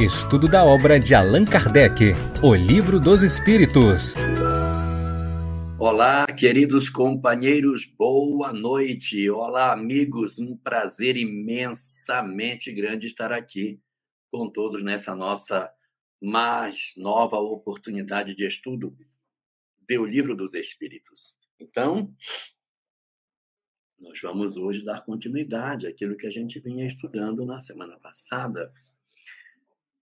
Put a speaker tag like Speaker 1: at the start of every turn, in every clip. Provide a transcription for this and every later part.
Speaker 1: Estudo da obra de Allan Kardec, O Livro dos Espíritos.
Speaker 2: Olá, queridos companheiros, boa noite. Olá, amigos, um prazer imensamente grande estar aqui com todos nessa nossa mais nova oportunidade de estudo do Livro dos Espíritos. Então, nós vamos hoje dar continuidade àquilo que a gente vinha estudando na semana passada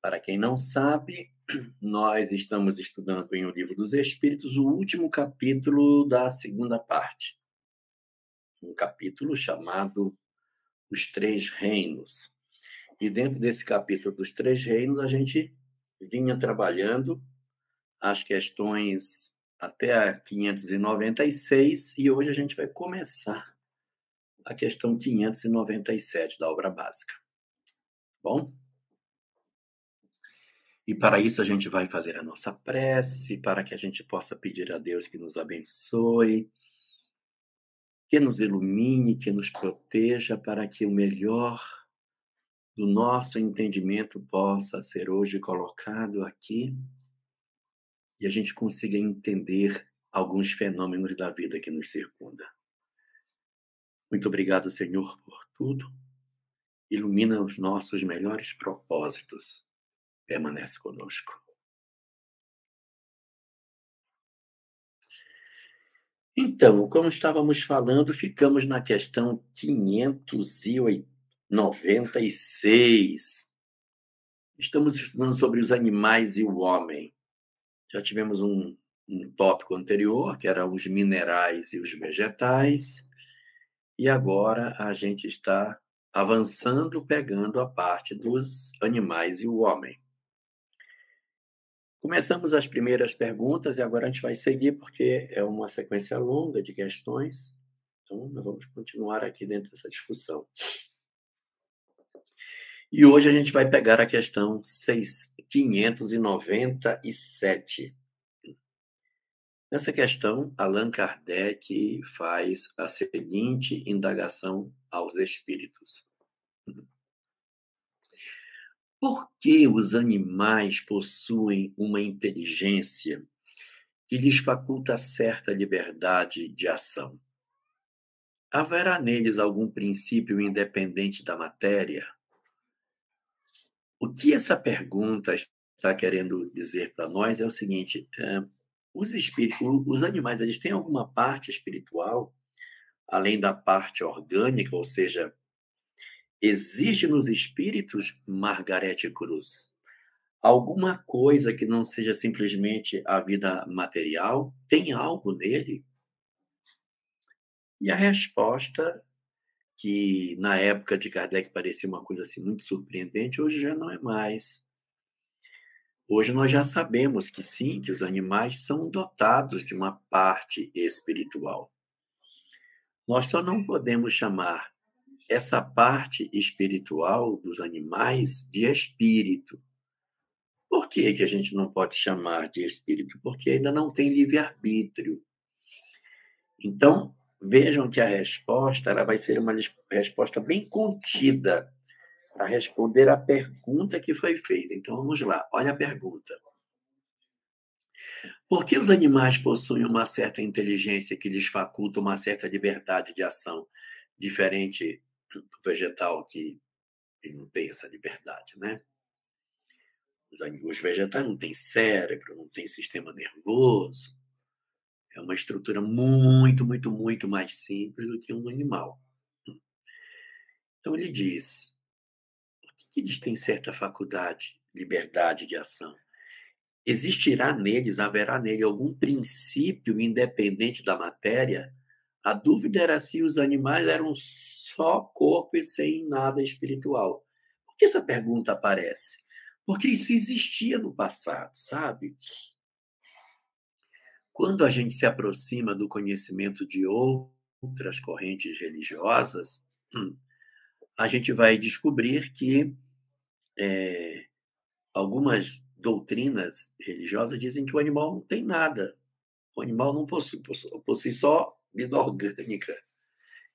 Speaker 2: para quem não sabe, nós estamos estudando em O Livro dos Espíritos o último capítulo da segunda parte. Um capítulo chamado Os Três Reinos. E dentro desse capítulo dos Três Reinos, a gente vinha trabalhando as questões até a 596 e hoje a gente vai começar a questão 597 da obra básica. Bom? E para isso a gente vai fazer a nossa prece, para que a gente possa pedir a Deus que nos abençoe, que nos ilumine, que nos proteja, para que o melhor do nosso entendimento possa ser hoje colocado aqui e a gente consiga entender alguns fenômenos da vida que nos circunda. Muito obrigado, Senhor, por tudo. Ilumina os nossos melhores propósitos permanece conosco. Então, como estávamos falando, ficamos na questão 596. Estamos estudando sobre os animais e o homem. Já tivemos um, um tópico anterior, que era os minerais e os vegetais, e agora a gente está avançando, pegando a parte dos animais e o homem. Começamos as primeiras perguntas e agora a gente vai seguir, porque é uma sequência longa de questões. Então, nós vamos continuar aqui dentro dessa discussão. E hoje a gente vai pegar a questão 6, 597. Nessa questão, Allan Kardec faz a seguinte indagação aos espíritos. Por que os animais possuem uma inteligência que lhes faculta certa liberdade de ação? Haverá neles algum princípio independente da matéria? O que essa pergunta está querendo dizer para nós é o seguinte: é, os, os animais eles têm alguma parte espiritual, além da parte orgânica, ou seja, Existe nos espíritos, Margarete Cruz, alguma coisa que não seja simplesmente a vida material? Tem algo nele? E a resposta, que na época de Kardec parecia uma coisa assim muito surpreendente, hoje já não é mais. Hoje nós já sabemos que sim, que os animais são dotados de uma parte espiritual. Nós só não podemos chamar essa parte espiritual dos animais de espírito. Por que, que a gente não pode chamar de espírito? Porque ainda não tem livre-arbítrio. Então, vejam que a resposta ela vai ser uma resposta bem contida para responder à pergunta que foi feita. Então, vamos lá, olha a pergunta. Por que os animais possuem uma certa inteligência que lhes faculta uma certa liberdade de ação, diferente do vegetal que não tem essa liberdade, né? Os, os vegetais não têm cérebro, não têm sistema nervoso. É uma estrutura muito, muito, muito mais simples do que um animal. Então ele diz: por que eles têm certa faculdade, liberdade de ação? Existirá neles, haverá nele algum princípio independente da matéria? A dúvida era se os animais eram só corpo e sem nada espiritual. Por que essa pergunta aparece? Porque isso existia no passado, sabe? Quando a gente se aproxima do conhecimento de outras correntes religiosas, hum, a gente vai descobrir que é, algumas doutrinas religiosas dizem que o animal não tem nada. O animal não possui, possui, possui só vida orgânica.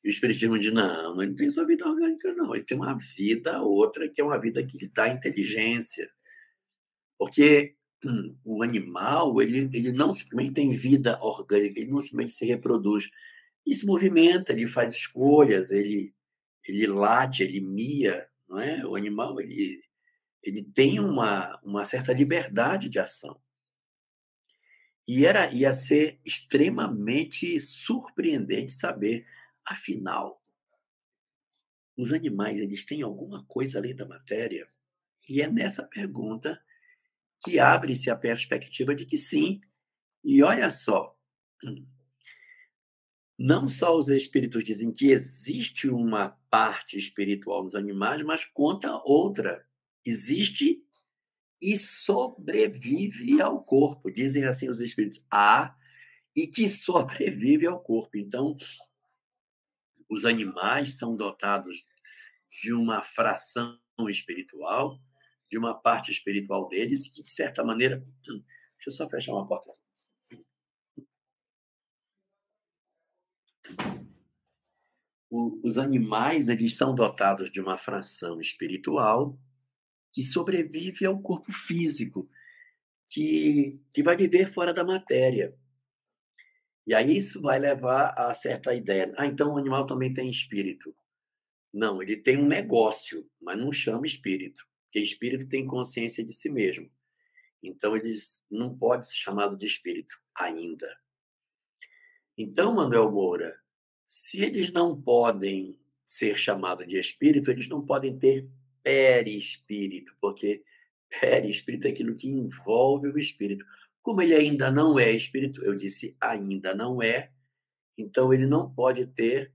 Speaker 2: O Espiritismo diz: não, ele não tem só vida orgânica, não. Ele tem uma vida outra, que é uma vida que lhe dá inteligência, Porque hum, o animal, ele, ele não simplesmente tem vida orgânica, ele não simplesmente se reproduz. Ele se movimenta, ele faz escolhas, ele, ele late, ele mia, não é? O animal, ele, ele tem uma, uma certa liberdade de ação. E era, ia ser extremamente surpreendente saber, afinal, os animais eles têm alguma coisa além da matéria? E é nessa pergunta que abre-se a perspectiva de que sim. E olha só, não só os espíritos dizem que existe uma parte espiritual nos animais, mas conta outra. Existe e sobrevive ao corpo. Dizem assim os espíritos. Há e que sobrevive ao corpo. Então, os animais são dotados de uma fração espiritual, de uma parte espiritual deles, que, de certa maneira. Deixa eu só fechar uma porta. os animais eles são dotados de uma fração espiritual que sobrevive ao corpo físico, que, que vai viver fora da matéria. E aí isso vai levar a certa ideia. Ah, então o animal também tem espírito. Não, ele tem um negócio, mas não chama espírito, porque espírito tem consciência de si mesmo. Então eles não pode ser chamado de espírito ainda. Então, Manuel Moura, se eles não podem ser chamados de espírito, eles não podem ter perispírito, porque perispírito é aquilo que envolve o espírito. Como ele ainda não é espírito, eu disse ainda não é, então ele não pode ter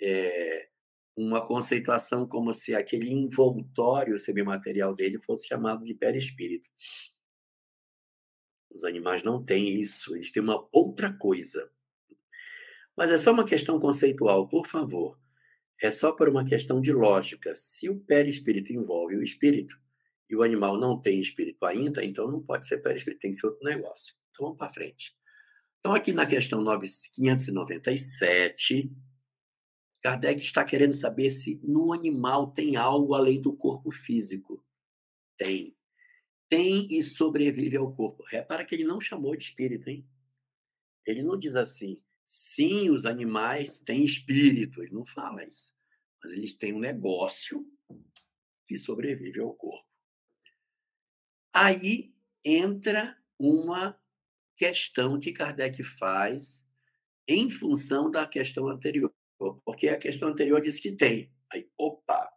Speaker 2: é, uma conceituação como se aquele envoltório semimaterial dele fosse chamado de perispírito. Os animais não têm isso, eles têm uma outra coisa. Mas é só uma questão conceitual, por favor é só por uma questão de lógica. Se o perispírito envolve o espírito e o animal não tem espírito ainda, então não pode ser perispírito, tem que ser outro negócio. Então vamos para frente. Então, aqui na questão 597, Kardec está querendo saber se no animal tem algo além do corpo físico. Tem. Tem e sobrevive ao corpo. Repara que ele não chamou de espírito, hein? Ele não diz assim, Sim, os animais têm espírito, ele não fala isso. Mas eles têm um negócio que sobrevive ao corpo. Aí entra uma questão que Kardec faz em função da questão anterior. Porque a questão anterior diz que tem. Aí, opa!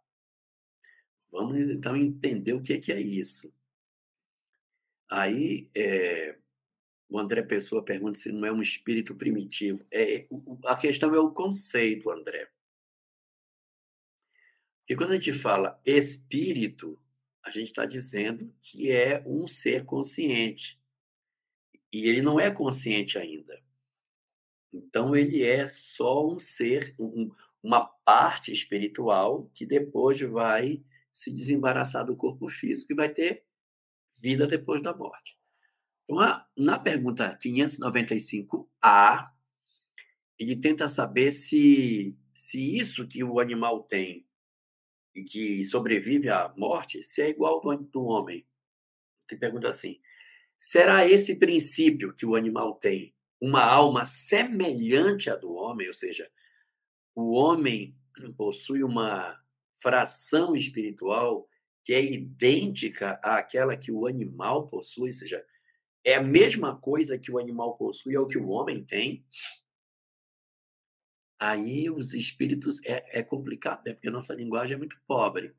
Speaker 2: Vamos então entender o que é isso. Aí, é, o André Pessoa pergunta se não é um espírito primitivo. É, a questão é o conceito, André. E quando a gente fala espírito, a gente está dizendo que é um ser consciente. E ele não é consciente ainda. Então, ele é só um ser, um, uma parte espiritual que depois vai se desembaraçar do corpo físico e vai ter vida depois da morte. Então, na pergunta 595A, ele tenta saber se, se isso que o animal tem que sobrevive à morte, se é igual ao do homem. Ele pergunta assim: será esse princípio que o animal tem uma alma semelhante à do homem? Ou seja, o homem possui uma fração espiritual que é idêntica àquela que o animal possui, ou seja, é a mesma coisa que o animal possui, é o que o homem tem, aí os espíritos é, é complicado, né? porque a nossa linguagem é muito pobre.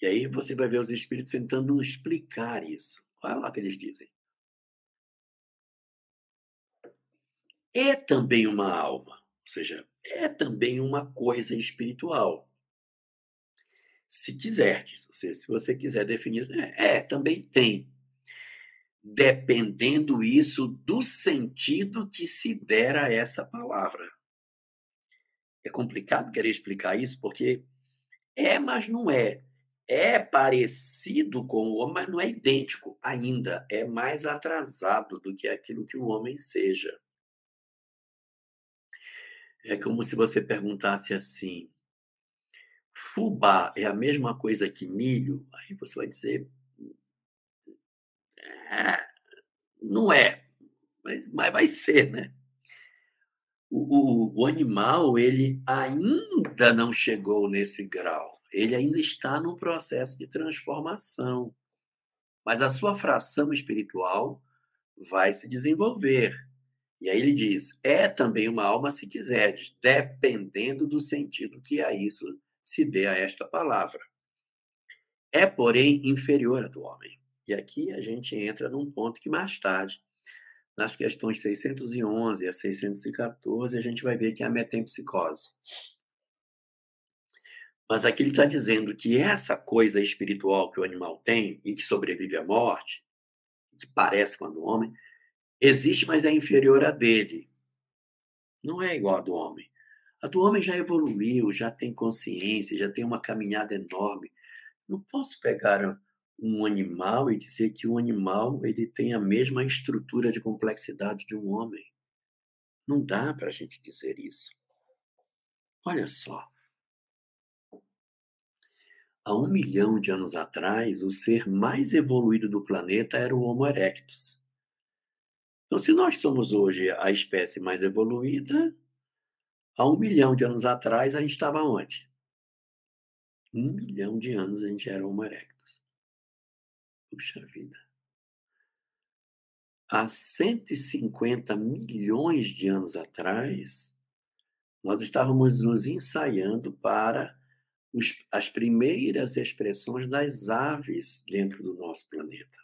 Speaker 2: E aí você vai ver os espíritos tentando explicar isso. Olha lá o que eles dizem. É também uma alma, ou seja, é também uma coisa espiritual. Se quiserdes, ou seja, se você quiser definir, é, é também tem dependendo isso do sentido que se der a essa palavra. É complicado querer explicar isso, porque é, mas não é. É parecido com o homem, mas não é idêntico ainda. É mais atrasado do que aquilo que o homem seja. É como se você perguntasse assim: fubá é a mesma coisa que milho? Aí você vai dizer: É, não é, mas, mas vai ser, né? O, o, o animal, ele ainda não chegou nesse grau. Ele ainda está no processo de transformação. Mas a sua fração espiritual vai se desenvolver. E aí ele diz: é também uma alma se quiseres, dependendo do sentido que a isso se dê a esta palavra. É, porém, inferior à do homem. E aqui a gente entra num ponto que mais tarde, nas questões 611 a 614, a gente vai ver que é a metempsicose. Mas aqui ele está dizendo que essa coisa espiritual que o animal tem e que sobrevive à morte, que parece com a do homem, existe, mas é inferior à dele. Não é igual a do homem. A do homem já evoluiu, já tem consciência, já tem uma caminhada enorme. Não posso pegar um animal e dizer que o animal ele tem a mesma estrutura de complexidade de um homem. Não dá para a gente dizer isso. Olha só. Há um milhão de anos atrás, o ser mais evoluído do planeta era o Homo erectus. Então, se nós somos hoje a espécie mais evoluída, Há um milhão de anos atrás, a gente estava onde? Um milhão de anos a gente era Homo erectus. Puxa vida. Há 150 milhões de anos atrás, nós estávamos nos ensaiando para os, as primeiras expressões das aves dentro do nosso planeta.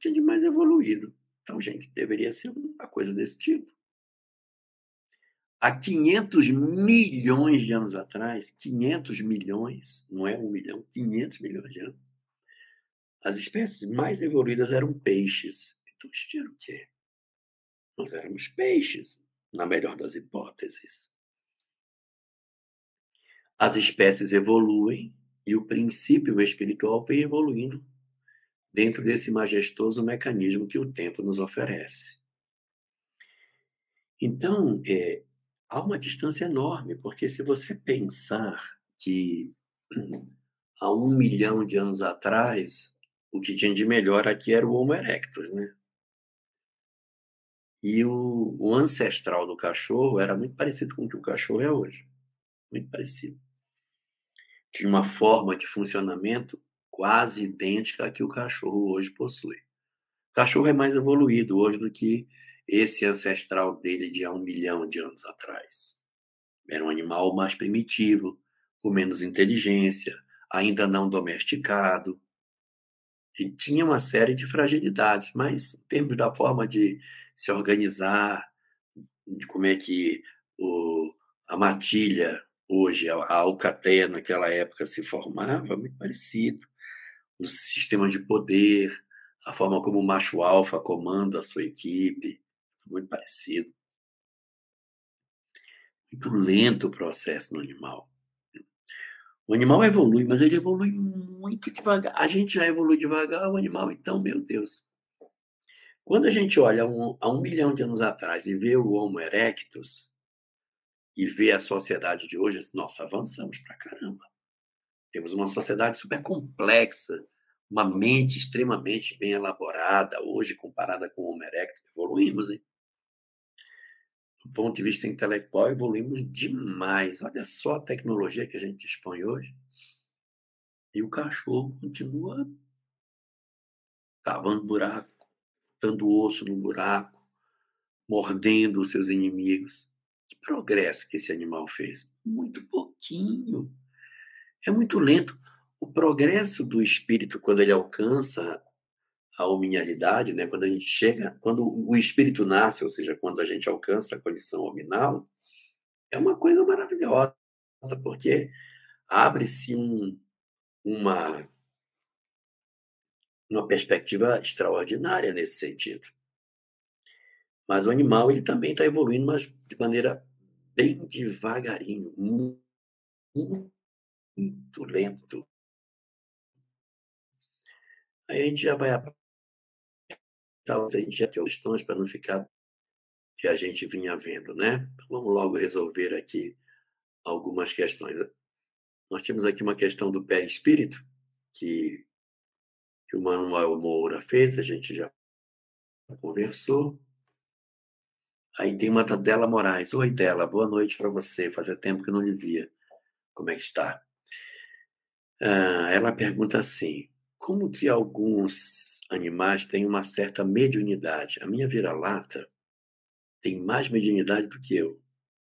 Speaker 2: Tinha de mais evoluído. Então, gente, deveria ser uma coisa desse tipo. Há 500 milhões de anos atrás, 500 milhões, não é um milhão, 500 milhões de anos, as espécies mais evoluídas eram peixes. Então, a gente o quê? Nós éramos peixes, na melhor das hipóteses. As espécies evoluem e o princípio espiritual vem evoluindo dentro desse majestoso mecanismo que o tempo nos oferece. Então, é, há uma distância enorme, porque se você pensar que há um milhão de anos atrás, o que tinha de melhor aqui era o Homo erectus, né? E o, o ancestral do cachorro era muito parecido com o que o cachorro é hoje. Muito parecido. Tinha uma forma de funcionamento quase idêntica à que o cachorro hoje possui. O cachorro é mais evoluído hoje do que esse ancestral dele de há um milhão de anos atrás. Era um animal mais primitivo, com menos inteligência, ainda não domesticado. Tinha uma série de fragilidades, mas em termos da forma de se organizar, de como é que o, a matilha hoje, a, alcateia naquela época se formava, muito parecido. Os sistemas de poder, a forma como o macho alfa comanda a sua equipe, muito parecido. Muito lento o processo no animal. O animal evolui, mas ele evolui muito devagar. A gente já evolui devagar, o animal, então, meu Deus. Quando a gente olha um, a um milhão de anos atrás e vê o Homo erectus e vê a sociedade de hoje, nossa, avançamos pra caramba. Temos uma sociedade super complexa, uma mente extremamente bem elaborada, hoje comparada com o Homo erectus, evoluímos, hein? Do ponto de vista intelectual, evoluímos demais. Olha só a tecnologia que a gente dispõe hoje. E o cachorro continua cavando buraco, dando osso no buraco, mordendo os seus inimigos. Que progresso que esse animal fez? Muito pouquinho. É muito lento. O progresso do espírito, quando ele alcança a hominalidade, né? quando a gente chega, quando o espírito nasce, ou seja, quando a gente alcança a condição hominal, é uma coisa maravilhosa, porque abre-se um, uma, uma perspectiva extraordinária nesse sentido. Mas o animal ele também está evoluindo, mas de maneira bem devagarinho, muito, muito lento. Aí a gente já vai talvez já questões para não ficar que a gente vinha vendo, né? Então, vamos logo resolver aqui algumas questões. Nós temos aqui uma questão do perispírito, que que o Manuel Moura fez, a gente já conversou. Aí tem uma da Dela Moraes. Oi, Dela, boa noite para você. Fazia tempo que eu não lhe via. Como é que está? Ah, ela pergunta assim: como que alguns animais têm uma certa mediunidade? A minha vira-lata tem mais mediunidade do que eu.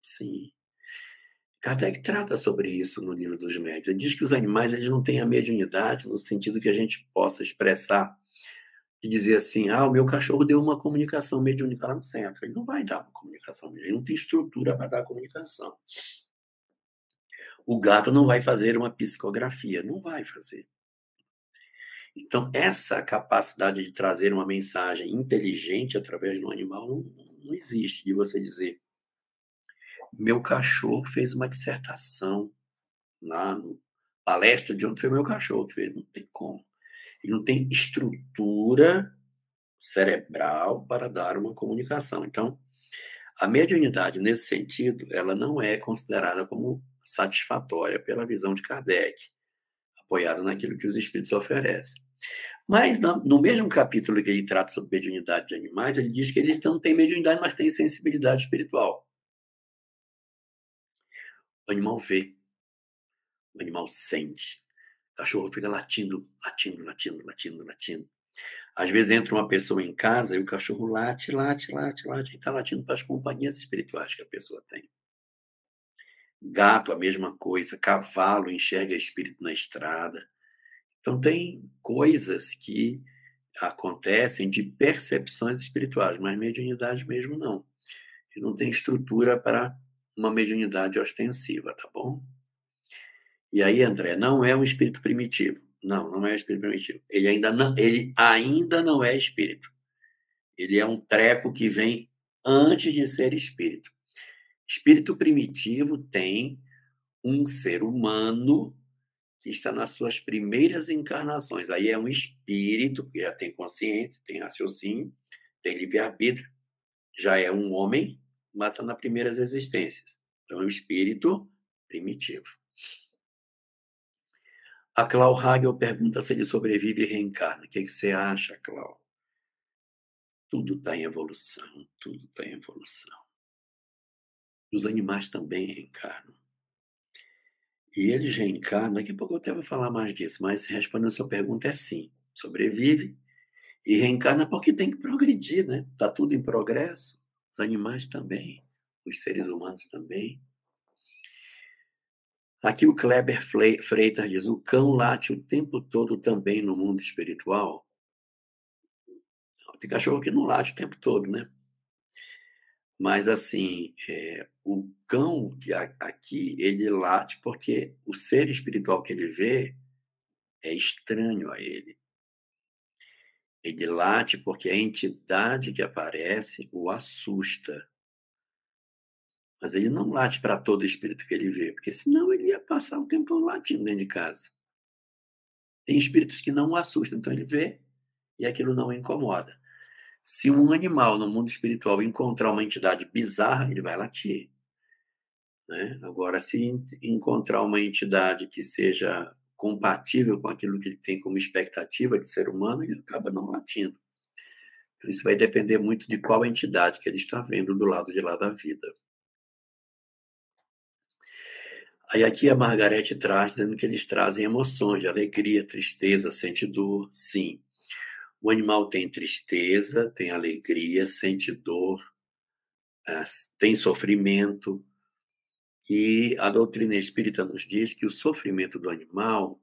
Speaker 2: Sim. Kardec trata sobre isso no livro dos médios. Ele diz que os animais eles não têm a mediunidade no sentido que a gente possa expressar e dizer assim: ah, o meu cachorro deu uma comunicação mediúnica lá no centro. Ele não vai dar uma comunicação, ele não tem estrutura para dar comunicação. O gato não vai fazer uma psicografia, não vai fazer. Então, essa capacidade de trazer uma mensagem inteligente através do animal não, não existe, de você dizer. Meu cachorro fez uma dissertação lá no palestra de onde foi meu cachorro que fez, não tem como. Ele não tem estrutura cerebral para dar uma comunicação. Então, a mediunidade, nesse sentido, ela não é considerada como satisfatória pela visão de Kardec, apoiada naquilo que os espíritos oferecem. Mas no mesmo capítulo que ele trata sobre mediunidade de animais, ele diz que eles não têm mediunidade, mas têm sensibilidade espiritual. O animal vê, o animal sente. O cachorro fica latindo, latindo, latindo, latindo, latindo. Às vezes entra uma pessoa em casa e o cachorro late, late, late, late, e está latindo para as companhias espirituais que a pessoa tem. Gato, a mesma coisa. Cavalo enxerga espírito na estrada. Então, tem coisas que acontecem de percepções espirituais, mas mediunidade mesmo não. E não tem estrutura para uma mediunidade ostensiva, tá bom? E aí, André, não é um espírito primitivo. Não, não é um espírito primitivo. Ele ainda não, ele ainda não é espírito. Ele é um treco que vem antes de ser espírito. Espírito primitivo tem um ser humano que está nas suas primeiras encarnações. Aí é um espírito que já tem consciência, tem raciocínio, tem livre-arbítrio, já é um homem, mas está nas primeiras existências. Então é um espírito primitivo. A Clau Hagel pergunta se ele sobrevive e reencarna. O que, que você acha, Clau? Tudo está em evolução, tudo está em evolução. Os animais também reencarnam. E eles reencarnam, daqui a pouco eu até vou falar mais disso, mas respondendo a sua pergunta é sim. Sobrevive e reencarna porque tem que progredir, né? Está tudo em progresso. Os animais também, os seres humanos também. Aqui o Kleber Freitas diz: o cão late o tempo todo também no mundo espiritual. Tem cachorro que não late o tempo todo, né? Mas, assim, é, o cão que aqui, ele late porque o ser espiritual que ele vê é estranho a ele. Ele late porque a entidade que aparece o assusta. Mas ele não late para todo espírito que ele vê, porque senão ele ia passar o tempo latindo dentro de casa. Tem espíritos que não o assustam, então ele vê e aquilo não o incomoda. Se um animal no mundo espiritual encontrar uma entidade bizarra, ele vai latir. Né? Agora, se encontrar uma entidade que seja compatível com aquilo que ele tem como expectativa de ser humano, ele acaba não latindo. Então, isso vai depender muito de qual entidade que ele está vendo do lado de lá da vida. Aí aqui a Margarete traz dizendo que eles trazem emoções de alegria, tristeza, sente dor, sim. O animal tem tristeza, tem alegria, sente dor, eh, tem sofrimento. E a doutrina espírita nos diz que o sofrimento do animal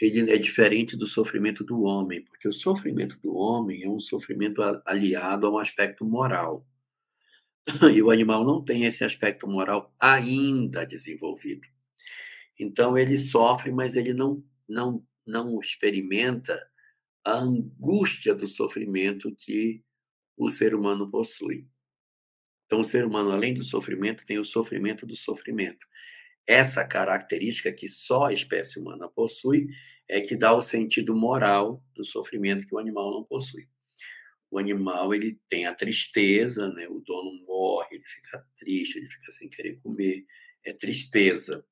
Speaker 2: ele é diferente do sofrimento do homem, porque o sofrimento do homem é um sofrimento aliado a um aspecto moral. E o animal não tem esse aspecto moral ainda desenvolvido. Então ele sofre, mas ele não não não experimenta a angústia do sofrimento que o ser humano possui. Então, o ser humano, além do sofrimento, tem o sofrimento do sofrimento. Essa característica que só a espécie humana possui é que dá o sentido moral do sofrimento que o animal não possui. O animal ele tem a tristeza, né? O dono morre, ele fica triste, ele fica sem querer comer, é tristeza.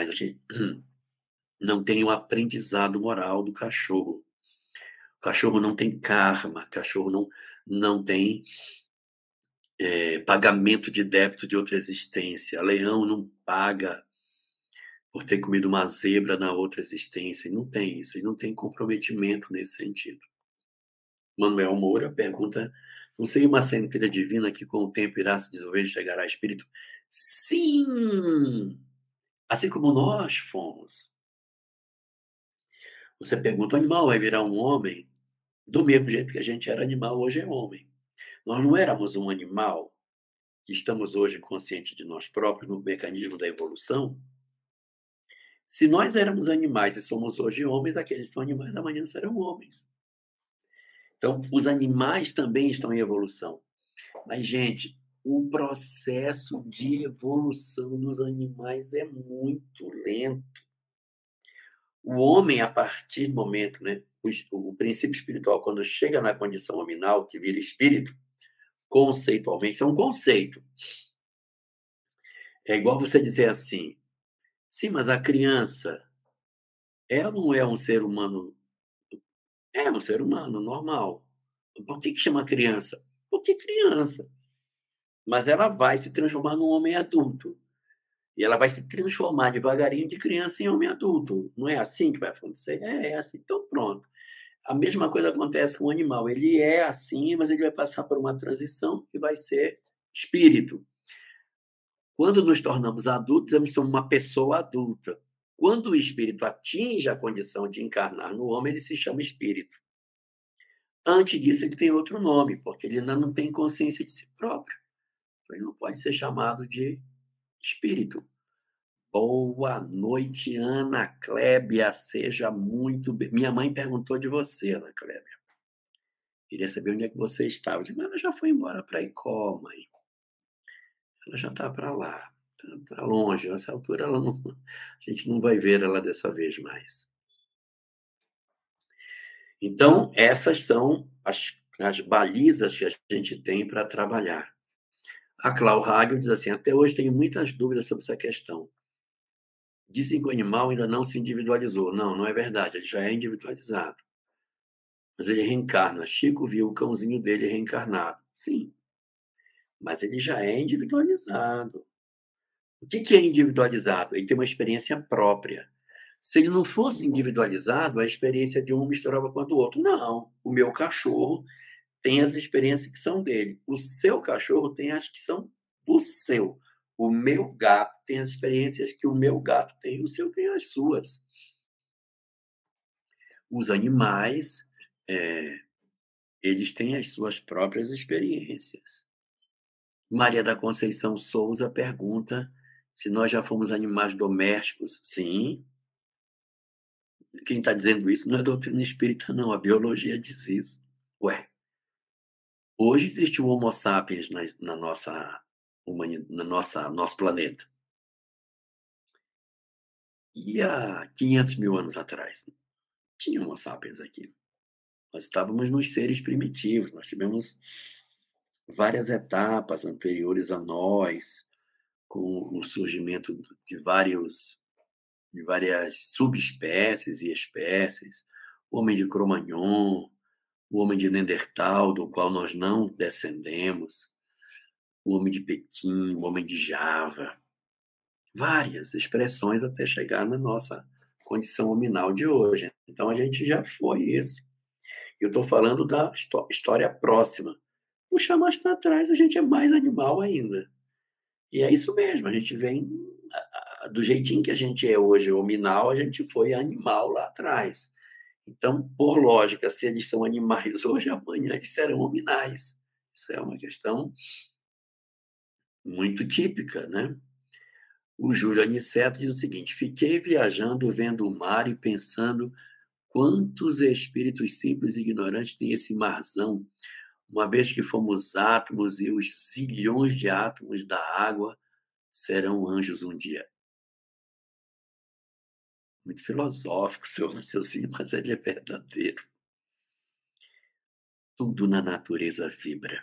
Speaker 2: Mas a gente não tem o aprendizado moral do cachorro. O cachorro não tem karma, o cachorro não, não tem é, pagamento de débito de outra existência. Leão não paga por ter comido uma zebra na outra existência. Ele não tem isso, ele não tem comprometimento nesse sentido. Manuel Moura pergunta: não seria uma centelha divina que com o tempo irá se desenvolver e chegará a espírito? Sim! Assim como nós fomos. Você pergunta: o animal vai virar um homem? Do mesmo jeito que a gente era animal, hoje é homem. Nós não éramos um animal que estamos hoje conscientes de nós próprios no mecanismo da evolução, se nós éramos animais e somos hoje homens, aqueles que são animais amanhã serão homens. Então, os animais também estão em evolução. Mas, gente, o processo de evolução dos animais é muito lento. O homem, a partir do momento, né, o, o princípio espiritual, quando chega na condição nominal, que vira espírito, conceitualmente, isso é um conceito. É igual você dizer assim: sim, mas a criança, ela não é um ser humano. É um ser humano normal. Por que, que chama criança? Porque criança. Mas ela vai se transformar num homem adulto. E ela vai se transformar devagarinho de criança em homem adulto. Não é assim que vai acontecer? É, é assim. Então, pronto. A mesma coisa acontece com o animal. Ele é assim, mas ele vai passar por uma transição e vai ser espírito. Quando nos tornamos adultos, somos uma pessoa adulta. Quando o espírito atinge a condição de encarnar no homem, ele se chama espírito. Antes disso, ele tem outro nome, porque ele ainda não tem consciência de si próprio. Então, ele não pode ser chamado de espírito. Boa noite, Ana Clébia. Seja muito bem. Minha mãe perguntou de você, Ana Clébia. Queria saber onde é que você estava. Eu disse, mas ela já foi embora para Icó, mãe. Ela já está para lá. Está tá longe. Nessa altura, ela não, a gente não vai ver ela dessa vez mais. Então, essas são as, as balizas que a gente tem para trabalhar. A Clau Hagel diz assim: até hoje tenho muitas dúvidas sobre essa questão. Dizem que o animal ainda não se individualizou. Não, não é verdade, ele já é individualizado. Mas ele reencarna. Chico viu o cãozinho dele reencarnado. Sim. Mas ele já é individualizado. O que é individualizado? Ele tem uma experiência própria. Se ele não fosse individualizado, a experiência de um misturava com a do outro. Não. O meu cachorro tem as experiências que são dele. O seu cachorro tem as que são do seu. O meu gato tem as experiências que o meu gato tem, o seu tem as suas. Os animais, é, eles têm as suas próprias experiências. Maria da Conceição Souza pergunta se nós já fomos animais domésticos. Sim. Quem está dizendo isso não é doutrina espírita, não. A biologia diz isso. Ué, hoje existe o Homo sapiens na, na nossa na nossa nosso planeta. E há 500 mil anos atrás, tinha Homo sapiens aqui. Nós estávamos nos seres primitivos, nós tivemos várias etapas anteriores a nós, com o surgimento de vários de várias subespécies e espécies, homem de Cro-Magnon, o homem de Neandertal, do qual nós não descendemos, o homem de Pequim, o homem de Java, várias expressões até chegar na nossa condição nominal de hoje. Então a gente já foi isso. Eu estou falando da história próxima. Puxar mais para trás, a gente é mais animal ainda. E é isso mesmo, a gente vem do jeitinho que a gente é hoje, hominal, a gente foi animal lá atrás. Então, por lógica, se eles são animais hoje, amanhã eles serão hominais. Isso é uma questão muito típica, né? O Júlio Aniceto diz o seguinte: fiquei viajando, vendo o mar e pensando quantos espíritos simples e ignorantes tem esse marzão, uma vez que fomos átomos e os zilhões de átomos da água serão anjos um dia. Muito filosófico seu raciocínio, mas ele é verdadeiro. Tudo na natureza vibra.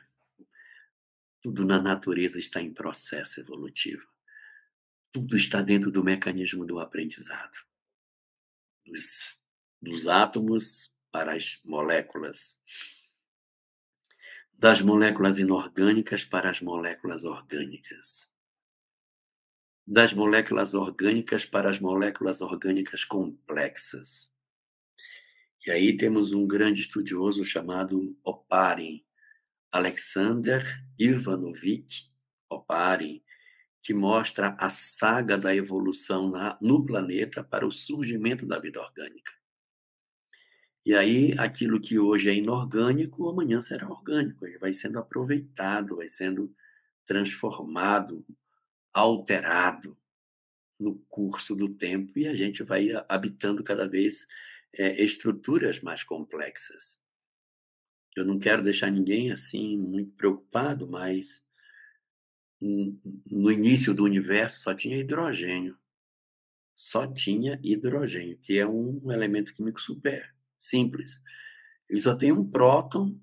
Speaker 2: Tudo na natureza está em processo evolutivo. Tudo está dentro do mecanismo do aprendizado. Dos, dos átomos para as moléculas. Das moléculas inorgânicas para as moléculas orgânicas. Das moléculas orgânicas para as moléculas orgânicas complexas. E aí temos um grande estudioso chamado Oparin, Alexander Ivanovich Oparin, que mostra a saga da evolução na, no planeta para o surgimento da vida orgânica. E aí, aquilo que hoje é inorgânico, amanhã será orgânico, ele vai sendo aproveitado, vai sendo transformado, alterado no curso do tempo, e a gente vai habitando cada vez é, estruturas mais complexas. Eu não quero deixar ninguém assim muito preocupado, mas no início do universo só tinha hidrogênio. Só tinha hidrogênio, que é um elemento químico super simples. Ele só tem um próton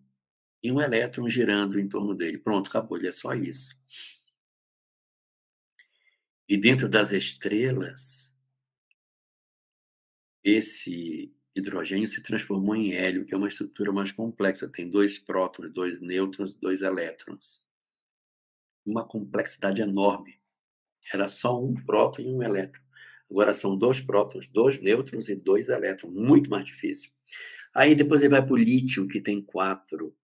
Speaker 2: e um elétron girando em torno dele. Pronto, acabou, ele é só isso. E dentro das estrelas, esse hidrogênio se transformou em hélio, que é uma estrutura mais complexa. Tem dois prótons, dois nêutrons, dois elétrons uma complexidade enorme. Era só um próton e um elétron. Agora são dois prótons, dois nêutrons e dois elétrons. Muito mais difícil. Aí depois ele vai para o lítio, que tem quatro.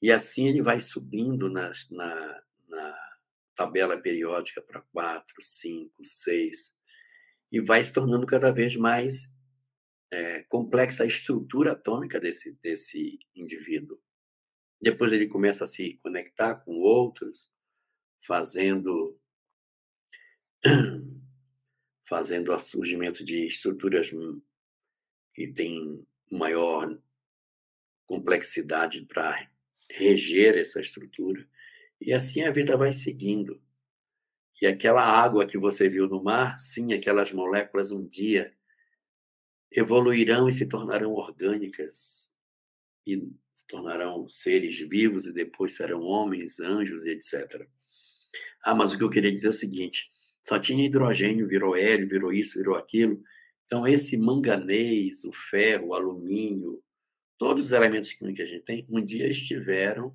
Speaker 2: E assim ele vai subindo na, tabela periódica para quatro, cinco, seis. E vai se tornando cada vez mais é, complexa a estrutura atômica desse, desse indivíduo. Depois ele começa a se conectar com outros, fazendo fazendo o surgimento de estruturas que têm maior complexidade para reger essa estrutura. E assim a vida vai seguindo. E aquela água que você viu no mar, sim, aquelas moléculas um dia evoluirão e se tornarão orgânicas e se tornarão seres vivos e depois serão homens, anjos e etc. Ah, mas o que eu queria dizer é o seguinte: só tinha hidrogênio, virou hélio, virou isso, virou aquilo. Então, esse manganês, o ferro, o alumínio, todos os elementos químicos que a gente tem, um dia estiveram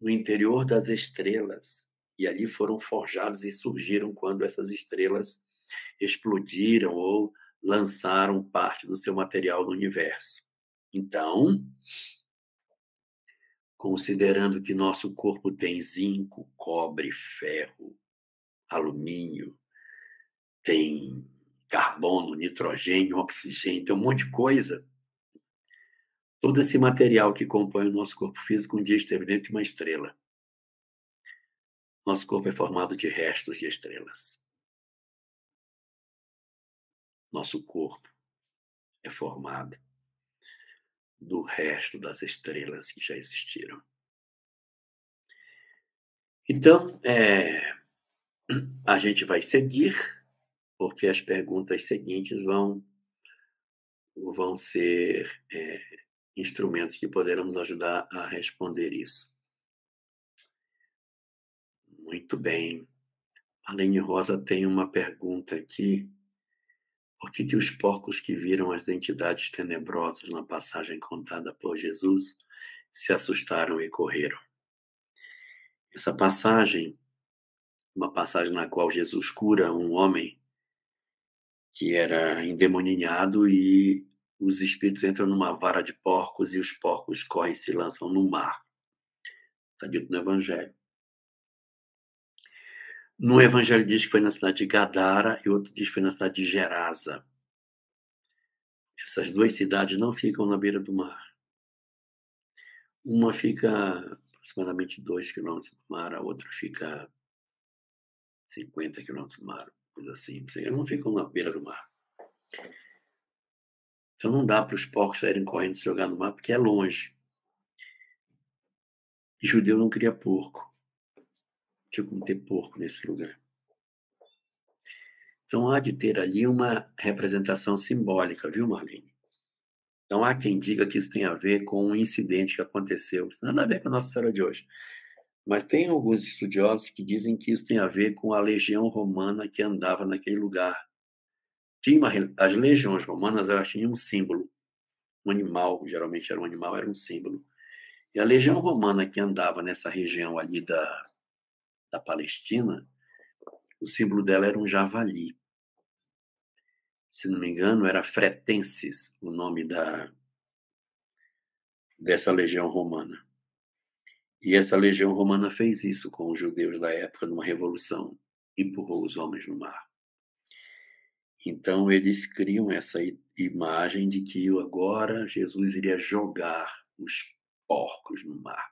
Speaker 2: no interior das estrelas e ali foram forjados e surgiram quando essas estrelas explodiram ou lançaram parte do seu material no universo. Então, considerando que nosso corpo tem zinco, cobre, ferro, alumínio, tem carbono, nitrogênio, oxigênio, tem um monte de coisa. Todo esse material que compõe o nosso corpo físico um dia esteve dentro de uma estrela. Nosso corpo é formado de restos de estrelas. Nosso corpo é formado do resto das estrelas que já existiram. Então, é, a gente vai seguir, porque as perguntas seguintes vão, vão ser é, instrumentos que poderão nos ajudar a responder isso. Muito bem. A Lene Rosa tem uma pergunta aqui por que, que os porcos que viram as entidades tenebrosas na passagem contada por Jesus se assustaram e correram? Essa passagem, uma passagem na qual Jesus cura um homem que era endemoninhado e os espíritos entram numa vara de porcos e os porcos correm e se lançam no mar. Está dito no Evangelho. No Evangelho diz que foi na cidade de Gadara e outro diz que foi na cidade de Gerasa. Essas duas cidades não ficam na beira do mar. Uma fica aproximadamente 2 quilômetros do mar, a outra fica 50 quilômetros do mar, coisa assim. Não ficam na beira do mar. Então não dá para os porcos saírem correndo e se jogar no mar, porque é longe. E judeu não cria porco tinha como ter porco nesse lugar. Então há de ter ali uma representação simbólica, viu, Marlene? Então há quem diga que isso tem a ver com um incidente que aconteceu. Isso nada a ver com a nossa história de hoje. Mas tem alguns estudiosos que dizem que isso tem a ver com a legião romana que andava naquele lugar. Tinha as legiões romanas elas tinham um símbolo, um animal, geralmente era um animal, era um símbolo. E a legião romana que andava nessa região ali da, da Palestina, o símbolo dela era um javali. Se não me engano, era Fretensis, o nome da, dessa legião romana. E essa legião romana fez isso com os judeus da época, numa revolução, empurrou os homens no mar. Então eles criam essa imagem de que agora Jesus iria jogar os porcos no mar.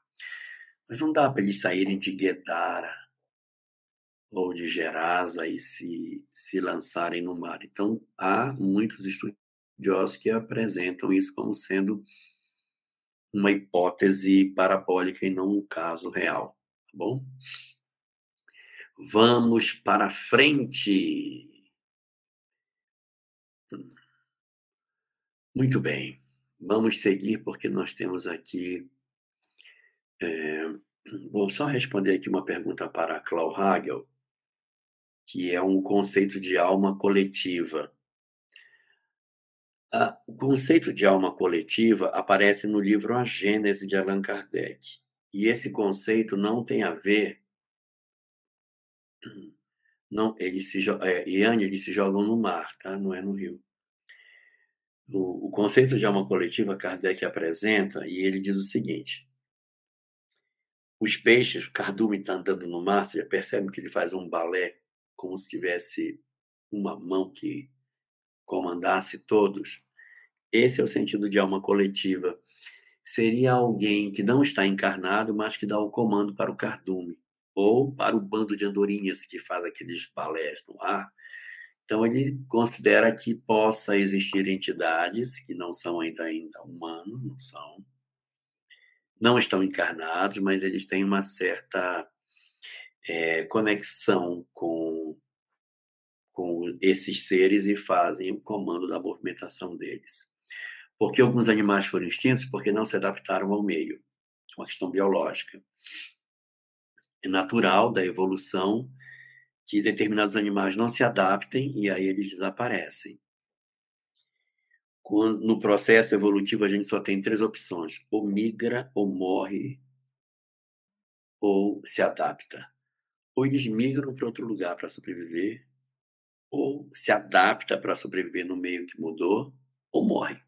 Speaker 2: Mas não dá para eles saírem de Guedara ou de Gerasa e se, se lançarem no mar. Então há muitos estudiosos que apresentam isso como sendo uma hipótese parabólica e não um caso real, tá bom? Vamos para frente. Muito bem, vamos seguir porque nós temos aqui. É, vou só responder aqui uma pergunta para a Clau Hagel, que é um conceito de alma coletiva. O conceito de alma coletiva aparece no livro A Gênese de Allan Kardec. E esse conceito não tem a ver. Não, eles se, é, Iane, eles se jogam no mar, tá? não é no rio. O, o conceito de alma coletiva Kardec apresenta e ele diz o seguinte: os peixes, cardume está andando no mar, você percebe que ele faz um balé como se tivesse uma mão que comandasse todos. Esse é o sentido de alma coletiva. Seria alguém que não está encarnado, mas que dá o comando para o cardume, ou para o bando de andorinhas que faz aqueles balés no ar. Então, ele considera que possa existir entidades que não são ainda, ainda humanos, não são, não estão encarnados, mas eles têm uma certa é, conexão com com esses seres e fazem o comando da movimentação deles. Porque alguns animais foram extintos? Porque não se adaptaram ao meio. É uma questão biológica. É natural da evolução que determinados animais não se adaptem e aí eles desaparecem. Quando, no processo evolutivo, a gente só tem três opções: ou migra, ou morre, ou se adapta. Ou eles migram para outro lugar para sobreviver, ou se adapta para sobreviver no meio que mudou, ou morre.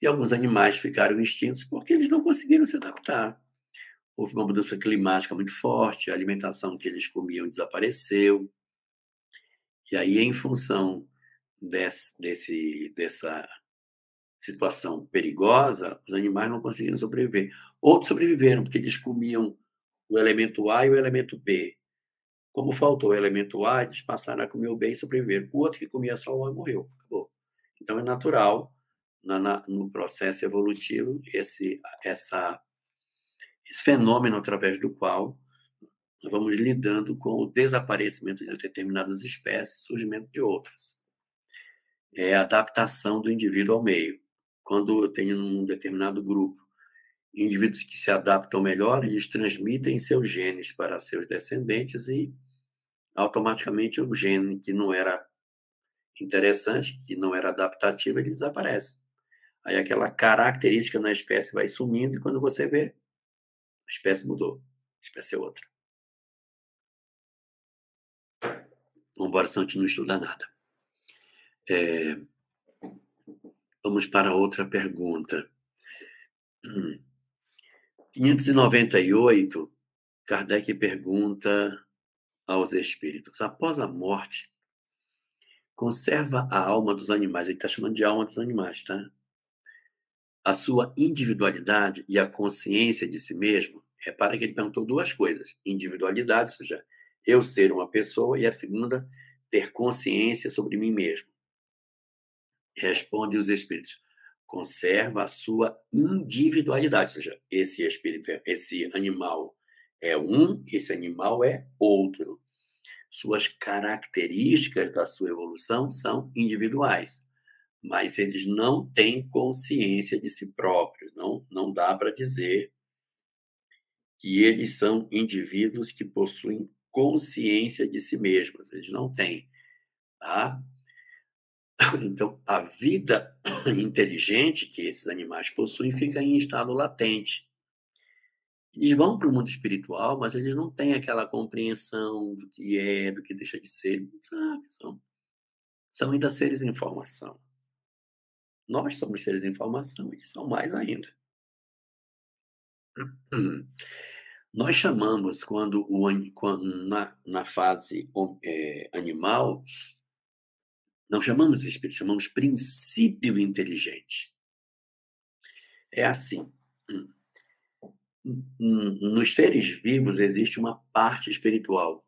Speaker 2: E alguns animais ficaram extintos porque eles não conseguiram se adaptar. Houve uma mudança climática muito forte, a alimentação que eles comiam desapareceu. E aí, em função desse, desse, dessa situação perigosa, os animais não conseguiram sobreviver. Outros sobreviveram porque eles comiam o elemento A e o elemento B. Como faltou o elemento A, eles passaram a comer o B e sobreviver. O outro que comia só o A morreu. Acabou. Então é natural, na, na, no processo evolutivo, esse, essa, esse fenômeno através do qual nós vamos lidando com o desaparecimento de determinadas espécies, surgimento de outras. É a adaptação do indivíduo ao meio. Quando eu tenho um determinado grupo indivíduos que se adaptam melhor, eles transmitem seus genes para seus descendentes e automaticamente o gene que não era interessante, que não era adaptativo, ele desaparece. Aí aquela característica na espécie vai sumindo e quando você vê, a espécie mudou, a espécie é outra. Embora a gente não estuda nada. É... Vamos para outra pergunta. 598, Kardec pergunta aos espíritos. Após a morte, conserva a alma dos animais. Ele está chamando de alma dos animais, tá? A sua individualidade e a consciência de si mesmo. Repara que ele perguntou duas coisas: individualidade, ou seja, eu ser uma pessoa, e a segunda, ter consciência sobre mim mesmo. Responde os espíritos: conserva a sua individualidade, ou seja, esse espírito, esse animal é um, esse animal é outro. Suas características da sua evolução são individuais, mas eles não têm consciência de si próprios. Não, não dá para dizer que eles são indivíduos que possuem consciência de si mesmos, eles não têm, tá? Então, a vida inteligente que esses animais possuem fica em estado latente. Eles vão para o mundo espiritual, mas eles não têm aquela compreensão do que é, do que deixa de ser, sabe? São, são ainda seres em formação. Nós somos seres em formação, eles são mais ainda. Nós chamamos, quando, o, quando na, na fase é, animal, não chamamos espírito, chamamos princípio inteligente. É assim. Nos seres vivos existe uma parte espiritual,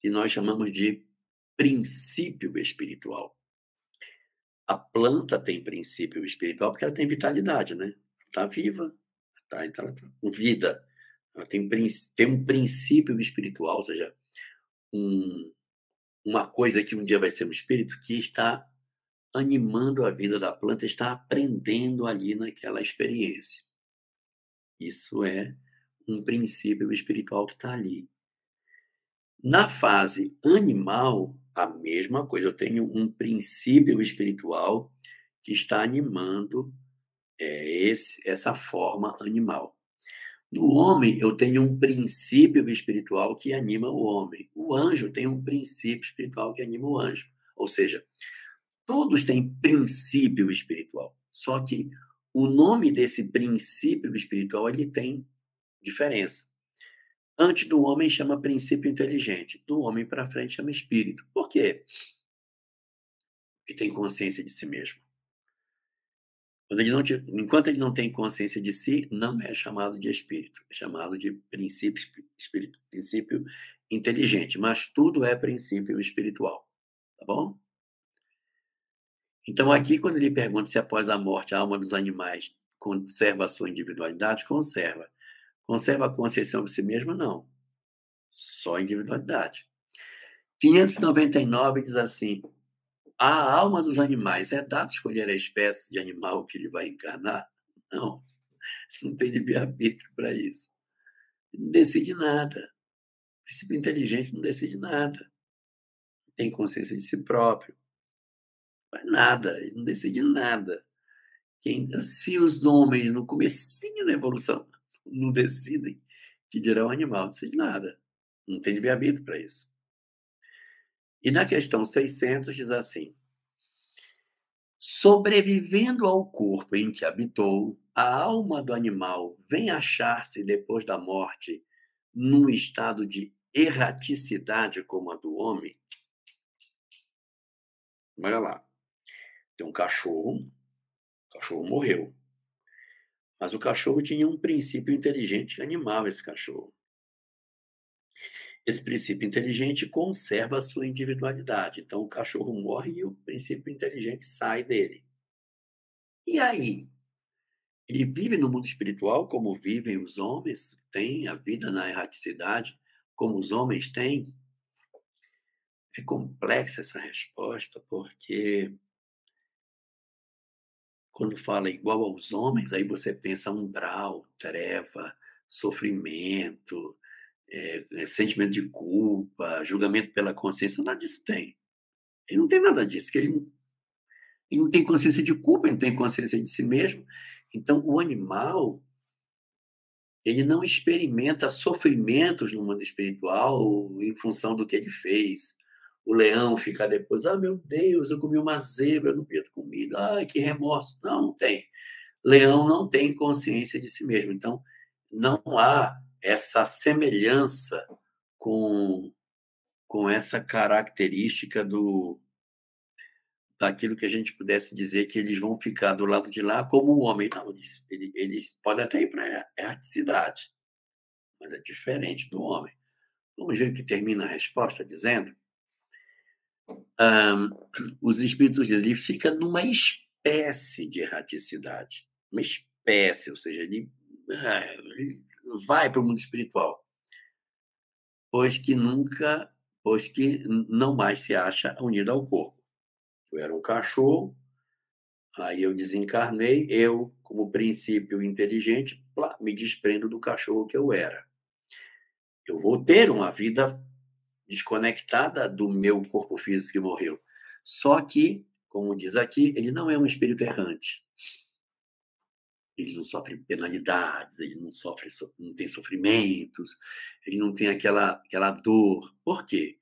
Speaker 2: que nós chamamos de princípio espiritual. A planta tem princípio espiritual porque ela tem vitalidade, né? Está viva, tá, então ela está com vida. Ela tem, tem um princípio espiritual, ou seja, um, uma coisa que um dia vai ser um espírito que está animando a vida da planta, está aprendendo ali naquela experiência. Isso é um princípio espiritual que está ali. Na fase animal, a mesma coisa. Eu tenho um princípio espiritual que está animando é, esse, essa forma animal. No homem, eu tenho um princípio espiritual que anima o homem. O anjo tem um princípio espiritual que anima o anjo. Ou seja, todos têm princípio espiritual. Só que o nome desse princípio espiritual ele tem diferença. Antes do homem chama princípio inteligente, do homem para frente chama espírito. Por quê? Porque tem consciência de si mesmo. Quando ele não, enquanto ele não tem consciência de si, não é chamado de espírito, é chamado de princípio, espírito, princípio inteligente, mas tudo é princípio espiritual, tá bom? Então aqui quando ele pergunta se após a morte a alma dos animais conserva a sua individualidade, conserva. Conserva a consciência de si mesma? Não. Só individualidade. 599 diz assim: a alma dos animais é dado escolher a espécie de animal que ele vai encarnar? Não. Não tem livre-arbítrio para isso. Não decide nada. O princípio inteligente não decide nada. Tem consciência de si próprio. Não faz nada. Ele não decide nada. Quem, se os homens, no comecinho da evolução, não decidem, que dirá o animal? Não decide nada. Não tem livre-arbítrio para isso. E na questão 600 diz assim: Sobrevivendo ao corpo em que habitou, a alma do animal vem achar-se depois da morte num estado de erraticidade como a do homem? Olha lá. Tem um cachorro, o cachorro morreu. Mas o cachorro tinha um princípio inteligente animal, esse cachorro. Esse princípio inteligente conserva a sua individualidade. Então, o cachorro morre e o princípio inteligente sai dele. E aí? Ele vive no mundo espiritual como vivem os homens? Tem a vida na erraticidade como os homens têm? É complexa essa resposta, porque quando fala igual aos homens, aí você pensa umbral, treva, sofrimento, é, sentimento de culpa, julgamento pela consciência, nada disso tem. Ele não tem nada disso, que ele, ele não tem consciência de culpa, ele não tem consciência de si mesmo. Então, o animal, ele não experimenta sofrimentos no mundo espiritual em função do que ele fez. O leão fica depois, ah, meu Deus, eu comi uma zebra, eu não podia ter comido, ah, que remorso. Não, não tem. Leão não tem consciência de si mesmo. Então, não há essa semelhança com, com essa característica do daquilo que a gente pudesse dizer que eles vão ficar do lado de lá como o homem. Não, eles, eles podem até ir para a erraticidade, mas é diferente do homem. Vamos ver que termina a resposta dizendo os espíritos dele fica numa espécie de erraticidade, uma espécie, ou seja, ele, ah, ele vai para o mundo espiritual, pois que nunca, pois que não mais se acha unido ao corpo. Eu era um cachorro, aí eu desencarnei, eu como princípio inteligente, me desprendo do cachorro que eu era. Eu vou ter uma vida desconectada do meu corpo físico que morreu. Só que, como diz aqui, ele não é um espírito errante. Ele não sofre penalidades, ele não sofre, não tem sofrimentos, ele não tem aquela, aquela dor. Por quê?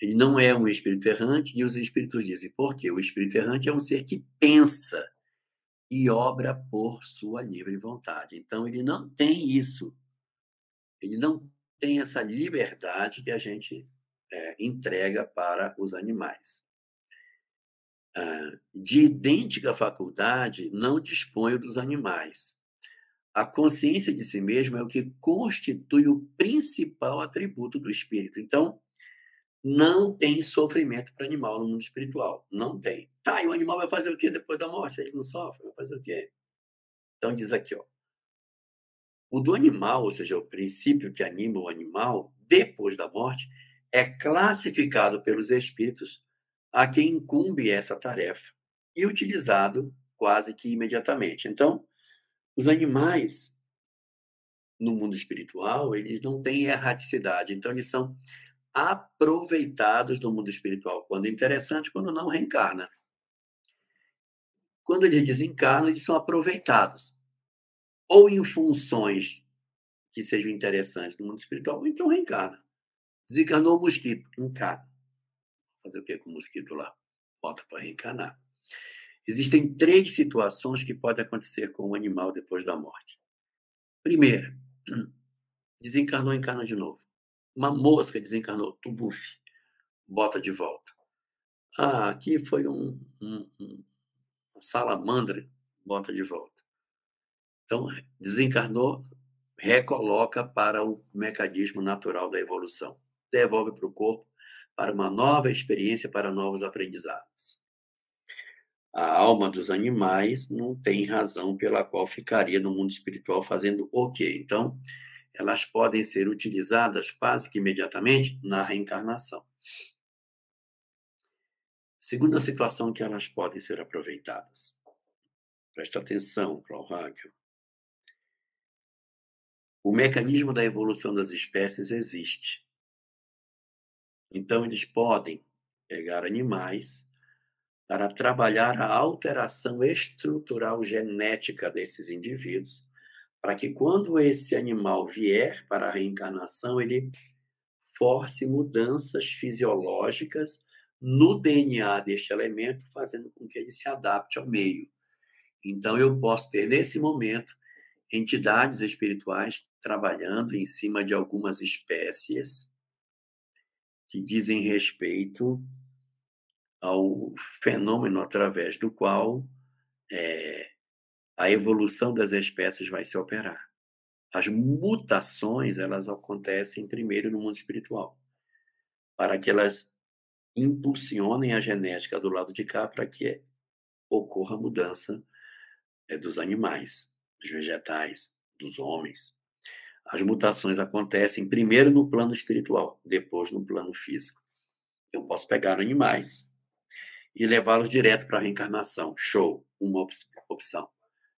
Speaker 2: Ele não é um espírito errante, e os espíritos dizem, por quê? O espírito errante é um ser que pensa e obra por sua livre vontade. Então, ele não tem isso. Ele não tem essa liberdade que a gente é, entrega para os animais. Ah, de idêntica faculdade, não dispõe dos animais. A consciência de si mesmo é o que constitui o principal atributo do espírito. Então, não tem sofrimento para animal no mundo espiritual. Não tem. Tá, e o animal vai fazer o quê depois da morte? Ele não sofre, vai fazer o quê? Então diz aqui, ó. O do animal, ou seja, o princípio que anima o animal depois da morte, é classificado pelos espíritos a quem incumbe essa tarefa e utilizado quase que imediatamente. Então, os animais no mundo espiritual, eles não têm erraticidade, então eles são aproveitados no mundo espiritual, quando interessante, quando não reencarna. Quando eles desencarnam, eles são aproveitados, ou em funções que sejam interessantes no mundo espiritual, ou então reencarna. Desencarnou o mosquito, encarna. Fazer o que com o mosquito lá? Volta para reencarnar. Existem três situações que podem acontecer com o animal depois da morte. Primeira, desencarnou, encarna de novo. Uma mosca desencarnou, tubuf, bota de volta. Ah, aqui foi um, um, um salamandra, bota de volta. Então, desencarnou, recoloca para o mecanismo natural da evolução. Devolve para o corpo para uma nova experiência, para novos aprendizados. A alma dos animais não tem razão pela qual ficaria no mundo espiritual fazendo o quê? Então, elas podem ser utilizadas quase que imediatamente na reencarnação. Segunda situação que elas podem ser aproveitadas. Presta atenção, Cláudio. O mecanismo da evolução das espécies existe. Então, eles podem pegar animais para trabalhar a alteração estrutural genética desses indivíduos para que quando esse animal vier para a reencarnação, ele force mudanças fisiológicas no DNA deste elemento, fazendo com que ele se adapte ao meio. Então, eu posso ter, nesse momento, entidades espirituais trabalhando em cima de algumas espécies que dizem respeito ao fenômeno através do qual é, a evolução das espécies vai se operar. As mutações, elas acontecem primeiro no mundo espiritual, para que elas impulsionem a genética do lado de cá para que ocorra a mudança é, dos animais, dos vegetais, dos homens. As mutações acontecem primeiro no plano espiritual, depois no plano físico. Eu posso pegar animais e levá-los direto para a reencarnação. Show, uma opção.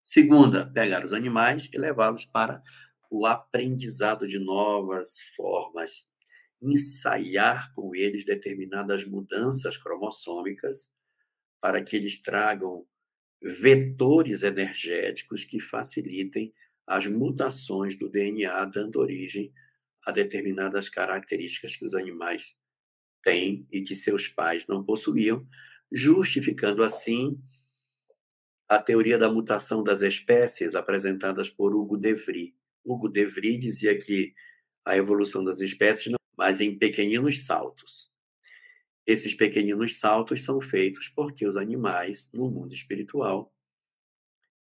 Speaker 2: Segunda, pegar os animais e levá-los para o aprendizado de novas formas, ensaiar com eles determinadas mudanças cromossômicas para que eles tragam vetores energéticos que facilitem as mutações do DNA, dando origem a determinadas características que os animais têm e que seus pais não possuíam, justificando assim a teoria da mutação das espécies apresentadas por Hugo de Vries. Hugo de Vries dizia que a evolução das espécies não, mas em pequeninos saltos. Esses pequeninos saltos são feitos porque os animais, no mundo espiritual,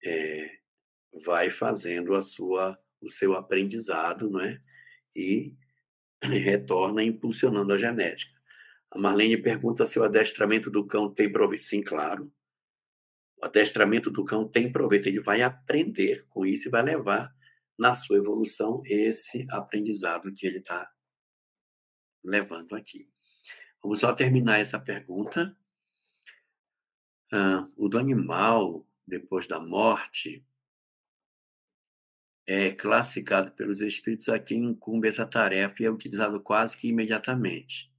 Speaker 2: é, vai fazendo a sua, o seu aprendizado, não é? E retorna impulsionando a genética. A Marlene pergunta se o adestramento do cão tem proveito. Sim, claro. O adestramento do cão tem proveito, ele vai aprender com isso e vai levar na sua evolução esse aprendizado que ele está levando aqui. Vamos só terminar essa pergunta. Ah, o do animal, depois da morte, é classificado pelos espíritos a quem incumbe essa tarefa e é utilizado quase que imediatamente.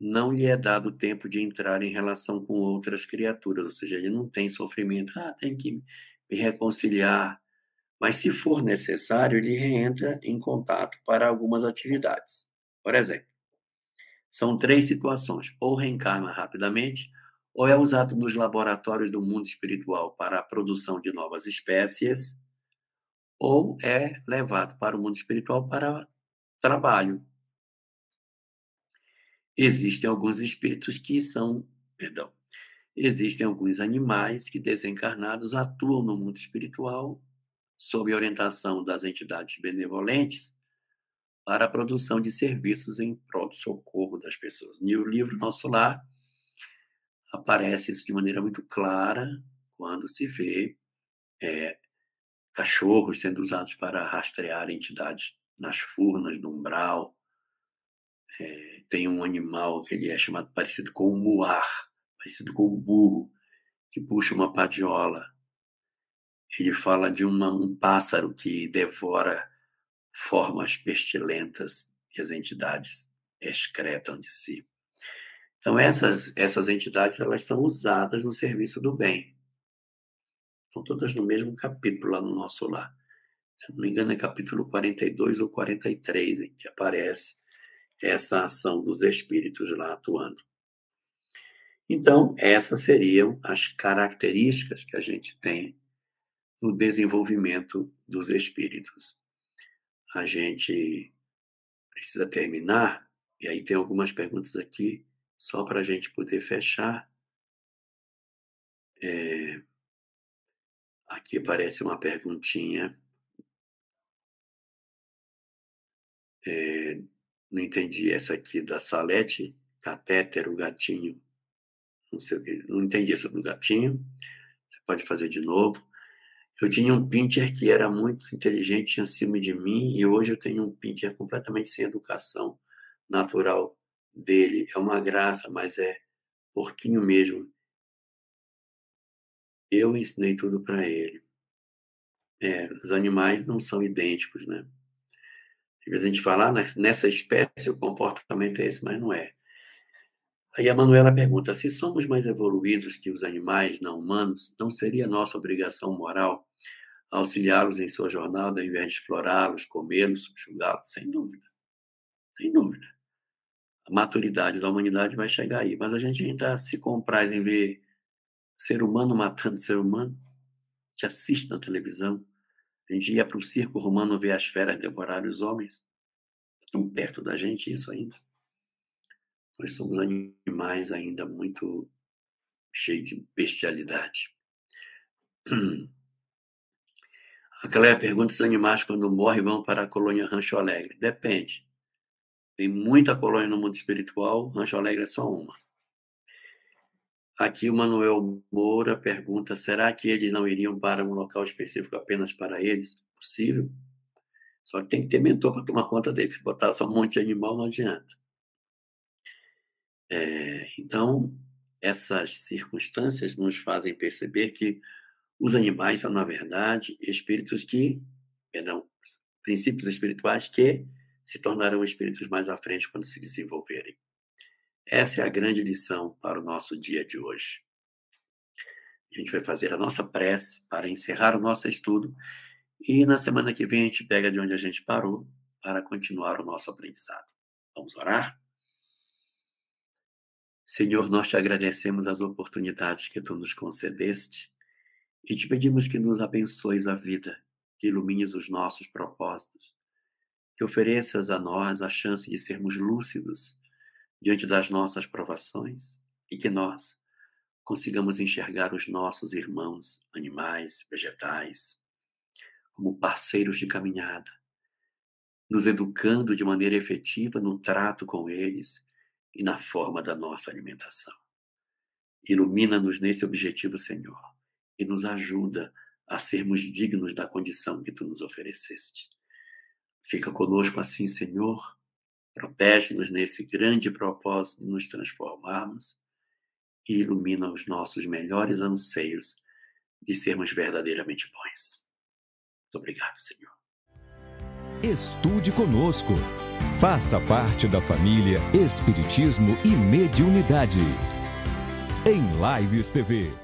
Speaker 2: Não lhe é dado tempo de entrar em relação com outras criaturas, ou seja, ele não tem sofrimento, ah, tem que me reconciliar. Mas, se for necessário, ele reentra em contato para algumas atividades. Por exemplo, são três situações: ou reencarna rapidamente, ou é usado nos laboratórios do mundo espiritual para a produção de novas espécies, ou é levado para o mundo espiritual para trabalho. Existem alguns espíritos que são, perdão, existem alguns animais que desencarnados atuam no mundo espiritual sob orientação das entidades benevolentes para a produção de serviços em prol do socorro das pessoas. No livro Nosso Lar aparece isso de maneira muito clara quando se vê é, cachorros sendo usados para rastrear entidades nas furnas do umbral. É, tem um animal que ele é chamado parecido com um muar, parecido com um burro, que puxa uma padiola. Ele fala de uma, um pássaro que devora formas pestilentas que as entidades excretam de si. Então essas essas entidades elas são usadas no serviço do bem. Estão todas no mesmo capítulo lá no nosso lar. Se não me engano, é capítulo 42 ou 43 em que aparece essa ação dos espíritos lá atuando. Então, essas seriam as características que a gente tem no desenvolvimento dos espíritos. A gente precisa terminar, e aí tem algumas perguntas aqui, só para a gente poder fechar. É, Aqui aparece uma perguntinha. É, não entendi essa aqui da Salete, catéter, o gatinho. Não sei o que, não entendi essa do gatinho. Você pode fazer de novo. Eu tinha um pincher que era muito inteligente acima de mim e hoje eu tenho um pincher completamente sem educação natural dele. É uma graça, mas é porquinho mesmo. Eu ensinei tudo para ele. É, os animais não são idênticos, né? Às vezes a gente fala, ah, nessa espécie o comportamento é esse, mas não é. Aí a Manuela pergunta: se somos mais evoluídos que os animais não humanos, não seria nossa obrigação moral auxiliá-los em sua jornada ao invés de explorá-los, comê-los, subjugá-los? Sem dúvida. Sem dúvida. A maturidade da humanidade vai chegar aí. Mas a gente ainda se compraz em ver ser humano matando ser humano. Gente assiste na televisão. A gente ia para o circo romano ver as feras devorar os homens. Tão perto da gente isso ainda. Nós somos animais ainda muito cheios de bestialidade. A Cléia pergunta se os animais, quando morrem, vão para a colônia Rancho Alegre. Depende. Tem muita colônia no mundo espiritual, Rancho Alegre é só uma. Aqui o Manuel Moura pergunta: será que eles não iriam para um local específico apenas para eles? Possível. Só que tem que ter mentor para tomar conta deles. Se botar só um monte de animal, não adianta. É, então, essas circunstâncias nos fazem perceber que os animais são, na verdade, espíritos que, perdão, princípios espirituais que se tornarão espíritos mais à frente quando se desenvolverem. Essa é a grande lição para o nosso dia de hoje. A gente vai fazer a nossa prece para encerrar o nosso estudo e na semana que vem a gente pega de onde a gente parou para continuar o nosso aprendizado. Vamos orar? Senhor, nós te agradecemos as oportunidades que tu nos concedeste e te pedimos que nos abençoes a vida, que ilumines os nossos propósitos, que ofereças a nós a chance de sermos lúcidos diante das nossas provações e que nós consigamos enxergar os nossos irmãos, animais, vegetais, como parceiros de caminhada, nos educando de maneira efetiva no trato com eles e na forma da nossa alimentação. Ilumina-nos nesse objetivo, Senhor, e nos ajuda a sermos dignos da condição que tu nos ofereceste. Fica conosco assim, Senhor, Protege-nos nesse grande propósito de nos transformarmos e ilumina os nossos melhores anseios de sermos verdadeiramente bons. Muito obrigado, Senhor.
Speaker 1: Estude conosco. Faça parte da família Espiritismo e Mediunidade. Em Lives TV.